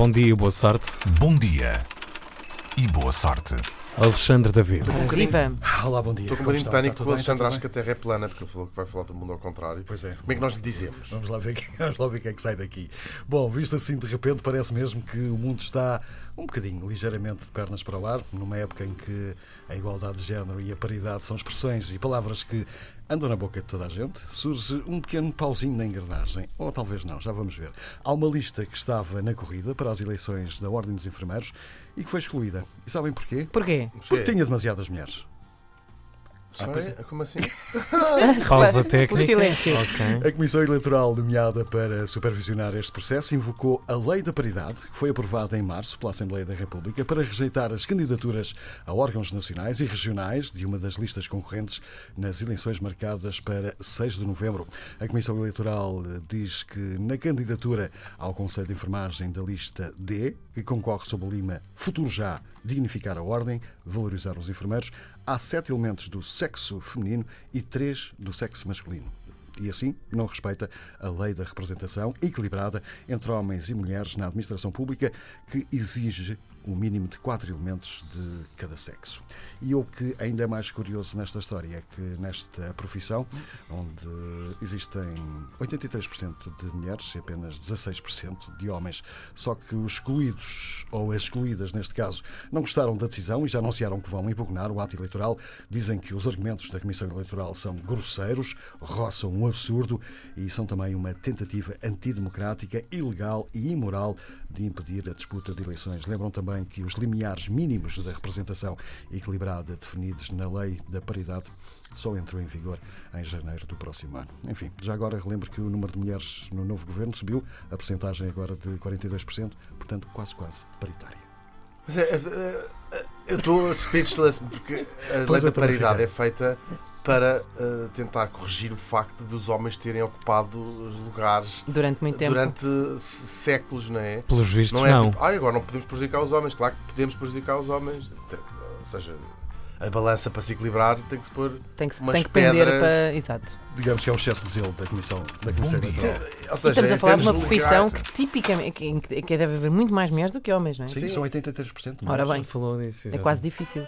bom dia e boa sorte. Bom dia e boa sorte. Alexandre David. Viva! Olá, bom dia. Estou com um bocadinho de pânico porque o Alexandre acha que a Terra é plana, porque ele falou que vai falar do mundo ao contrário. Pois é. Como é que nós lhe dizemos? Vamos lá, ver, vamos lá ver o que é que sai daqui. Bom, visto assim, de repente, parece mesmo que o mundo está um bocadinho, ligeiramente de pernas para o ar, numa época em que a igualdade de género e a paridade são expressões e palavras que andam na boca de toda a gente, surge um pequeno pauzinho na engrenagem. Ou talvez não, já vamos ver. Há uma lista que estava na corrida para as eleições da Ordem dos Enfermeiros e que foi excluída. E sabem porquê? Porquê? Porque tinha demasiadas mulheres. Pois é? Como assim? Pausa técnica. O silêncio. Ok. A Comissão Eleitoral, nomeada para supervisionar este processo, invocou a Lei da Paridade, que foi aprovada em março pela Assembleia da República, para rejeitar as candidaturas a órgãos nacionais e regionais de uma das listas concorrentes nas eleições marcadas para 6 de novembro. A Comissão Eleitoral diz que na candidatura ao Conselho de Enfermagem da lista D, que concorre sob a lima Futuro Já, dignificar a ordem, valorizar os enfermeiros, há sete elementos do sexo feminino e três do sexo masculino. E assim não respeita a lei da representação equilibrada entre homens e mulheres na administração pública, que exige um mínimo de quatro elementos de cada sexo. E o que ainda é mais curioso nesta história é que nesta profissão, onde existem 83% de mulheres e apenas 16% de homens, só que os excluídos, ou as excluídas neste caso, não gostaram da decisão e já anunciaram que vão impugnar o ato eleitoral. Dizem que os argumentos da Comissão Eleitoral são grosseiros, roçam um absurdo e são também uma tentativa antidemocrática, ilegal e imoral de impedir a disputa de eleições. Lembram também que os limiares mínimos da representação equilibrada definidos na Lei da Paridade só entram em vigor em janeiro do próximo ano. Enfim, já agora relembro que o número de mulheres no novo governo subiu, a percentagem agora de 42%, portanto quase quase paritária. Mas é, é, é, eu estou speechless porque a lei da paridade é feita para eh, tentar corrigir o facto dos homens terem ocupado os lugares Durante muito tempo. durante séculos, não é? Pelos vistos, Não é não. tipo, ah, agora não podemos prejudicar os homens. Claro que podemos prejudicar os homens. Ou seja, a balança para se equilibrar tem que se pôr. Tem que, se- umas tem que pender para. Exato. Digamos que é o excesso de zelo da Comissão, da comissão. Eleitoral. Ou E seja, estamos a falar de uma profissão que tipicamente que, que- que deve haver muito mais mulheres do que homens, não é? Sim, são 83%. Ora bem, Falou disso. é quase difícil.